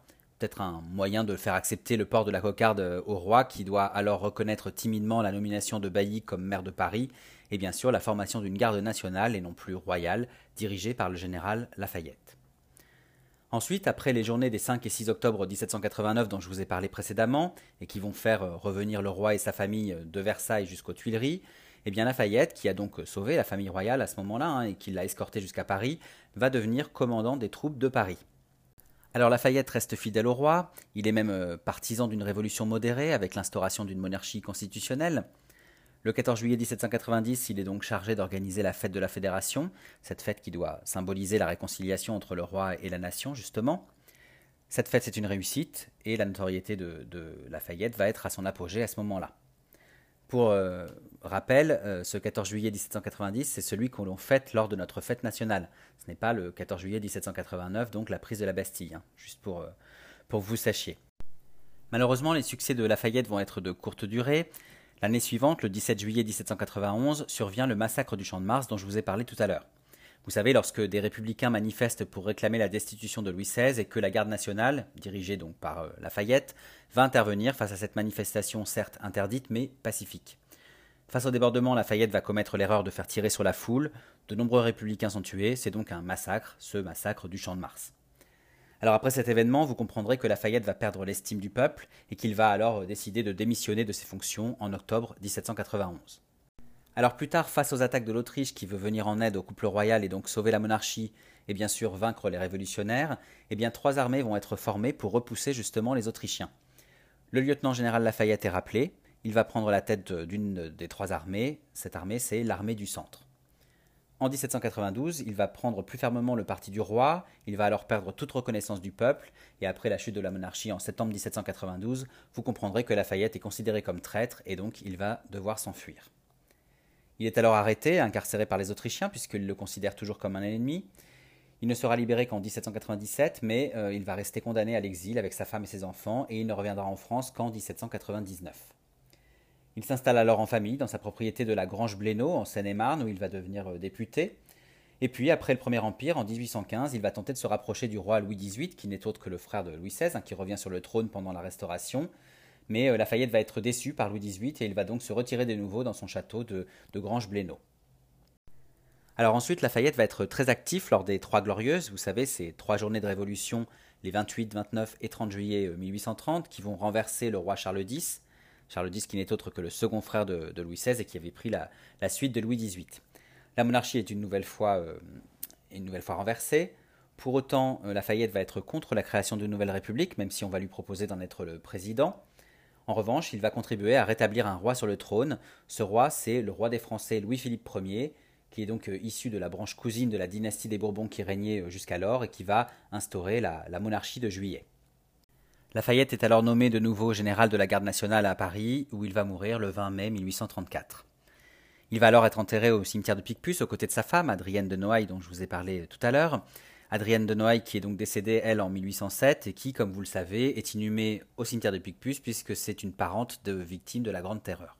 Un moyen de faire accepter le port de la cocarde euh, au roi, qui doit alors reconnaître timidement la nomination de Bailly comme maire de Paris, et bien sûr la formation d'une garde nationale et non plus royale, dirigée par le général Lafayette. Ensuite, après les journées des 5 et 6 octobre 1789 dont je vous ai parlé précédemment, et qui vont faire euh, revenir le roi et sa famille euh, de Versailles jusqu'aux Tuileries, eh bien Lafayette, qui a donc sauvé la famille royale à ce moment-là hein, et qui l'a escorté jusqu'à Paris, va devenir commandant des troupes de Paris. Alors Lafayette reste fidèle au roi, il est même partisan d'une révolution modérée avec l'instauration d'une monarchie constitutionnelle. Le 14 juillet 1790, il est donc chargé d'organiser la fête de la Fédération, cette fête qui doit symboliser la réconciliation entre le roi et la nation, justement. Cette fête, c'est une réussite, et la notoriété de, Lafayette va être à son apogée à ce moment-là. Pour euh, rappel, euh, ce 14 juillet 1790, c'est celui qu'on l'on fête lors de notre fête nationale. Ce n'est pas le 14 juillet 1789, donc la prise de la Bastille, hein, juste pour, euh, pour que vous sachiez. Malheureusement, les succès de Lafayette vont être de courte durée. L'année suivante, le 17 juillet 1791, survient le massacre du Champ de Mars dont je vous ai parlé tout à l'heure. Vous savez, lorsque des républicains manifestent pour réclamer la destitution de Louis XVI et que la garde nationale, dirigée donc par euh, Lafayette, va intervenir face à cette manifestation certes interdite mais pacifique. Face au débordement, Lafayette va commettre l'erreur de faire tirer sur la foule. De nombreux républicains sont tués, c'est donc un massacre, ce massacre du Champ de Mars. Alors après cet événement, vous comprendrez que Lafayette va perdre l'estime du peuple et qu'il va alors décider de démissionner de ses fonctions en octobre 1791. Alors plus tard, face aux attaques de l'Autriche qui veut venir en aide au couple royal et donc sauver la monarchie et bien sûr vaincre les révolutionnaires, eh bien trois armées vont être formées pour repousser justement les Autrichiens. Le lieutenant général Lafayette est rappelé, il va prendre la tête d'une des trois armées, cette armée c'est l'armée du centre. En 1792, il va prendre plus fermement le parti du roi, il va alors perdre toute reconnaissance du peuple, et après la chute de la monarchie en septembre 1792, vous comprendrez que Lafayette est considéré comme traître, et donc il va devoir s'enfuir. Il est alors arrêté, incarcéré par les Autrichiens, puisqu'ils le considèrent toujours comme un ennemi. Il ne sera libéré qu'en 1797, mais euh, il va rester condamné à l'exil avec sa femme et ses enfants, et il ne reviendra en France qu'en 1799. Il s'installe alors en famille dans sa propriété de la Grange Blénaud en Seine-et-Marne où il va devenir euh, député. Et puis, après le Premier Empire, en 1815, il va tenter de se rapprocher du roi Louis XVIII, qui n'est autre que le frère de Louis XVI, hein, qui revient sur le trône pendant la Restauration. Mais euh, Lafayette va être déçu par Louis XVIII et il va donc se retirer de nouveau dans son château de, de Grange Blénaud. Alors ensuite, Lafayette va être très actif lors des Trois Glorieuses, vous savez, ces trois journées de révolution, les 28, 29 et 30 juillet 1830, euh, qui vont renverser le roi Charles X. Charles X qui n'est autre que le second frère de, Louis XVI et qui avait pris la, suite de Louis XVIII. La monarchie est une nouvelle fois, euh, renversée. Pour autant, euh, Lafayette va être contre la création d'une nouvelle république, même si on va lui proposer d'en être le président. En revanche, il va contribuer à rétablir un roi sur le trône. Ce roi, c'est le roi des Français Louis-Philippe Ier, qui est donc euh, issu de la branche cousine de la dynastie des Bourbons qui régnait jusqu'alors et qui va instaurer la monarchie de juillet. Lafayette est alors nommé de nouveau général de la garde nationale à Paris, où il va mourir le 20 mai 1834. Il va alors être enterré au cimetière de Picpus aux côtés de sa femme, Adrienne de Noailles, dont je vous ai parlé tout à l'heure. Adrienne de Noailles qui est donc décédée, elle, en 1807, et qui, comme vous le savez, est inhumée au cimetière de Picpus, puisque c'est une parente de victime de la Grande Terreur.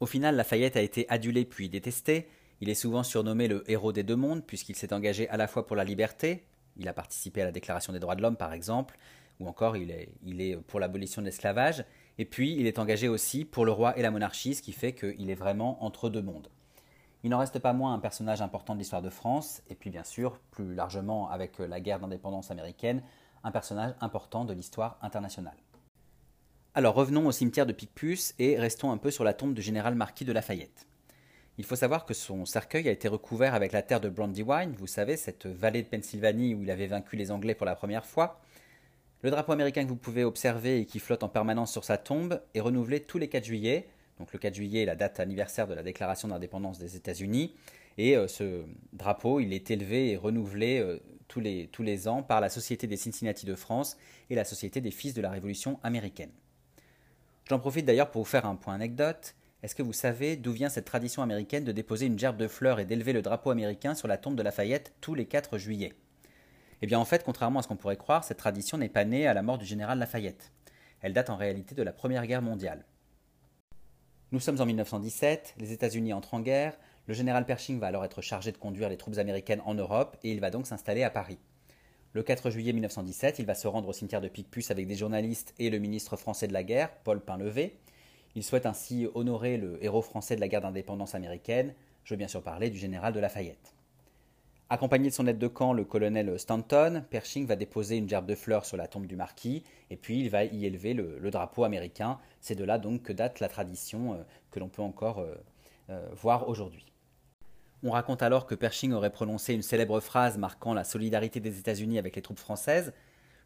Au final, Lafayette a été adulé puis détesté. Il est souvent surnommé le héros des deux mondes puisqu'il s'est engagé à la fois pour la liberté, il a participé à la Déclaration des droits de l'homme par exemple, ou encore il est, pour l'abolition de l'esclavage, et puis il est engagé aussi pour le roi et la monarchie, ce qui fait qu'il est vraiment entre deux mondes. Il n'en reste pas moins un personnage important de l'histoire de France, et puis bien sûr, plus largement avec la guerre d'indépendance américaine, un personnage important de l'histoire internationale. Alors revenons au cimetière de Picpus et restons un peu sur la tombe du général Marquis de Lafayette. Il faut savoir que son cercueil a été recouvert avec la terre de Brandywine, vous savez, cette vallée de Pennsylvanie où il avait vaincu les Anglais pour la première fois. Le drapeau américain que vous pouvez observer et qui flotte en permanence sur sa tombe est renouvelé tous les 4 juillet. Donc le 4 juillet est la date anniversaire de la déclaration d'indépendance des États-Unis. Et euh, ce drapeau, il est élevé et renouvelé euh, tous, les, tous les ans par la Société des Cincinnati de France et la Société des Fils de la Révolution américaine. J'en profite d'ailleurs pour vous faire un point anecdote. Est-ce que vous savez d'où vient cette tradition américaine de déposer une gerbe de fleurs et d'élever le drapeau américain sur la tombe de Lafayette tous les 4 juillet? Eh bien en fait, contrairement à ce qu'on pourrait croire, cette tradition n'est pas née à la mort du général Lafayette. Elle date en réalité de la Première Guerre mondiale. Nous sommes en 1917, les États-Unis entrent en guerre, le général Pershing va alors être chargé de conduire les troupes américaines en Europe et il va donc s'installer à Paris. Le 4 juillet 1917, il va se rendre au cimetière de Picpus avec des journalistes et le ministre français de la guerre, Paul Pinlevé, il souhaite ainsi honorer le héros français de la guerre d'indépendance américaine, je veux bien sûr parler du général de Lafayette. Accompagné de son aide de camp, le colonel Stanton, Pershing va déposer une gerbe de fleurs sur la tombe du marquis, et puis il va y élever le, drapeau américain. C'est de là donc que date la tradition euh, que l'on peut encore euh, euh, voir aujourd'hui. On raconte alors que Pershing aurait prononcé une célèbre phrase marquant la solidarité des États-Unis avec les troupes françaises,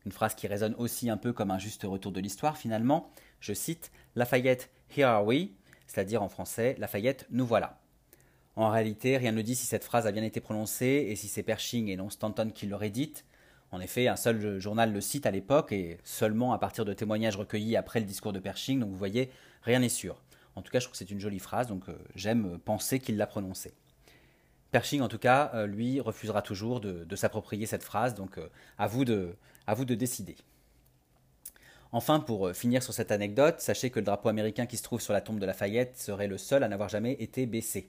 une phrase qui résonne aussi un peu comme un juste retour de l'histoire finalement. Je cite Lafayette, here are we, c'est-à-dire en français Lafayette, nous voilà. En réalité, rien ne dit si cette phrase a bien été prononcée et si c'est Pershing et non Stanton qui l'aurait dite. En effet, un seul journal le cite à l'époque et seulement à partir de témoignages recueillis après le discours de Pershing, donc vous voyez, rien n'est sûr. En tout cas, je trouve que c'est une jolie phrase, donc euh, j'aime penser qu'il l'a prononcée. Pershing, en tout cas, euh, lui, refusera toujours de, s'approprier cette phrase, donc euh, à, vous de, à vous de décider. Enfin, pour euh, finir sur cette anecdote, sachez que le drapeau américain qui se trouve sur la tombe de Lafayette serait le seul à n'avoir jamais été baissé.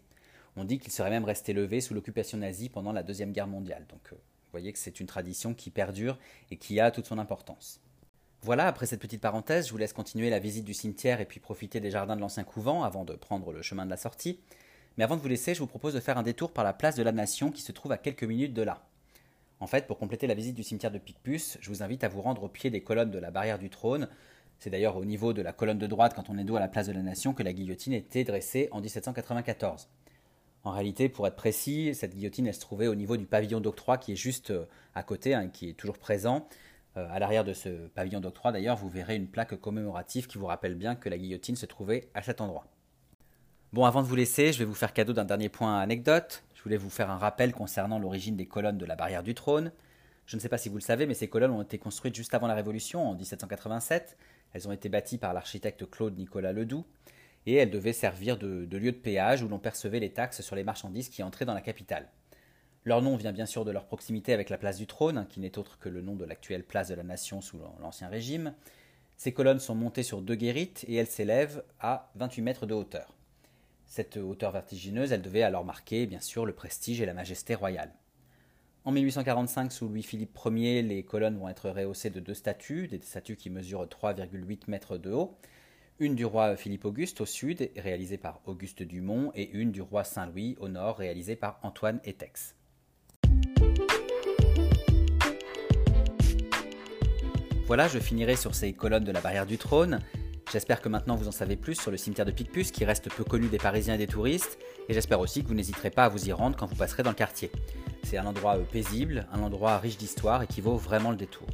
On dit qu'il serait même resté levé sous l'occupation nazie pendant la Deuxième Guerre mondiale. Donc vous voyez que c'est une tradition qui perdure et qui a toute son importance. Voilà, après cette petite parenthèse, je vous laisse continuer la visite du cimetière et puis profiter des jardins de l'ancien couvent avant de prendre le chemin de la sortie. Mais avant de vous laisser, je vous propose de faire un détour par la place de la Nation qui se trouve à quelques minutes de là. En fait, pour compléter la visite du cimetière de Picpus, je vous invite à vous rendre au pied des colonnes de la barrière du trône. C'est d'ailleurs au niveau de la colonne de droite, quand on est dos à la place de la Nation, que la guillotine était dressée en 1794. En réalité, pour être précis, cette guillotine, elle se trouvait au niveau du pavillon d'octroi qui est juste euh, à côté, hein, qui est toujours présent. Euh, à l'arrière de ce pavillon d'octroi, d'ailleurs, vous verrez une plaque commémorative qui vous rappelle bien que la guillotine se trouvait à cet endroit. Bon, avant de vous laisser, je vais vous faire cadeau d'un dernier point anecdote. Je voulais vous faire un rappel concernant l'origine des colonnes de la barrière du trône. Je ne sais pas si vous le savez, mais ces colonnes ont été construites juste avant la Révolution, en 1787. Elles ont été bâties par l'architecte Claude Nicolas Ledoux, et elles devaient servir de, de lieu de péage où l'on percevait les taxes sur les marchandises qui entraient dans la capitale. Leur nom vient bien sûr de leur proximité avec la place du trône, qui n'est autre que le nom de l'actuelle place de la Nation sous l'Ancien Régime. Ces colonnes sont montées sur deux guérites et elles s'élèvent à 28 mètres de hauteur. Cette hauteur vertigineuse, elle devait alors marquer, bien sûr, le prestige et la majesté royale. En 1845, sous Louis-Philippe Ier, les colonnes vont être rehaussées de deux statues, des statues qui mesurent 3,8 mètres de haut. Une du roi Philippe Auguste au sud, réalisée par Auguste Dumont, et une du roi Saint-Louis au nord, réalisée par Antoine Etex. Voilà, je finirai sur ces colonnes de la barrière du trône. J'espère que maintenant vous en savez plus sur le cimetière de Picpus qui reste peu connu des Parisiens et des touristes, et j'espère aussi que vous n'hésiterez pas à vous y rendre quand vous passerez dans le quartier. C'est un endroit euh, paisible, un endroit riche d'histoire et qui vaut vraiment le détour.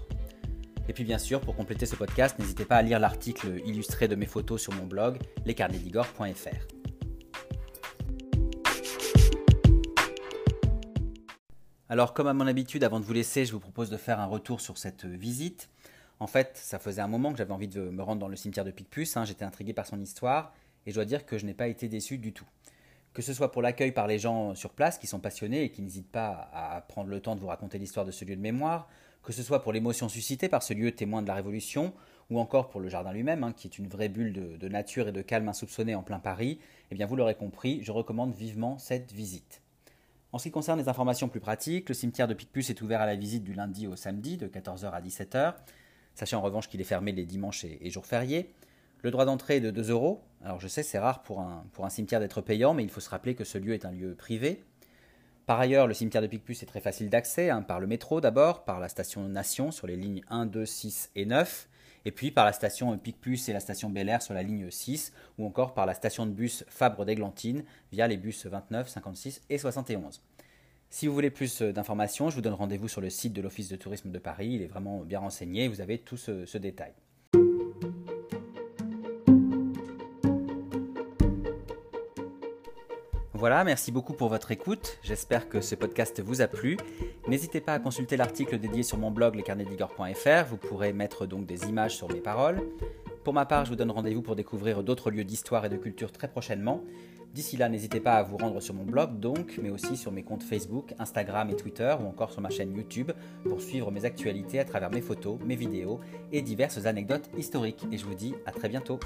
Et puis bien sûr, pour compléter ce podcast, n'hésitez pas à lire l'article illustré de mes photos sur mon blog, lescarnedigore.fr. Alors comme à mon habitude, avant de vous laisser, je vous propose de faire un retour sur cette visite. En fait, ça faisait un moment que j'avais envie de me rendre dans le cimetière de Picpus, hein, j'étais intrigué par son histoire, et je dois dire que je n'ai pas été déçu du tout. Que ce soit pour l'accueil par les gens sur place qui sont passionnés et qui n'hésitent pas à prendre le temps de vous raconter l'histoire de ce lieu de mémoire, que ce soit pour l'émotion suscitée par ce lieu témoin de la Révolution, ou encore pour le jardin lui-même, hein, qui est une vraie bulle de, nature et de calme insoupçonnée en plein Paris, eh bien vous l'aurez compris, je recommande vivement cette visite. En ce qui concerne les informations plus pratiques, le cimetière de Picpus est ouvert à la visite du lundi au samedi de 14h à 17h. Sachez en revanche qu'il est fermé les dimanches et, jours fériés. Le droit d'entrée est de 2 euros. Alors je sais, c'est rare pour un cimetière d'être payant, mais il faut se rappeler que ce lieu est un lieu privé. Par ailleurs, le cimetière de Picpus est très facile d'accès, hein, par le métro d'abord, par la station Nation sur les lignes 1, 2, 6 et 9, et puis par la station Picpus et la station Bel Air sur la ligne 6, ou encore par la station de bus Fabre d'Églantine via les bus 29, 56 et 71. Si vous voulez plus d'informations, je vous donne rendez-vous sur le site de l'Office de tourisme de Paris, il est vraiment bien renseigné, vous avez tout ce détail. Voilà, merci beaucoup pour votre écoute. J'espère que ce podcast vous a plu. N'hésitez pas à consulter l'article dédié sur mon blog lescarnetsdigor.fr. Vous pourrez mettre donc des images sur mes paroles. Pour ma part, je vous donne rendez-vous pour découvrir d'autres lieux d'histoire et de culture très prochainement. D'ici là, n'hésitez pas à vous rendre sur mon blog donc, mais aussi sur mes comptes Facebook, Instagram et Twitter ou encore sur ma chaîne YouTube pour suivre mes actualités à travers mes photos, mes vidéos et diverses anecdotes historiques. Et je vous dis à très bientôt.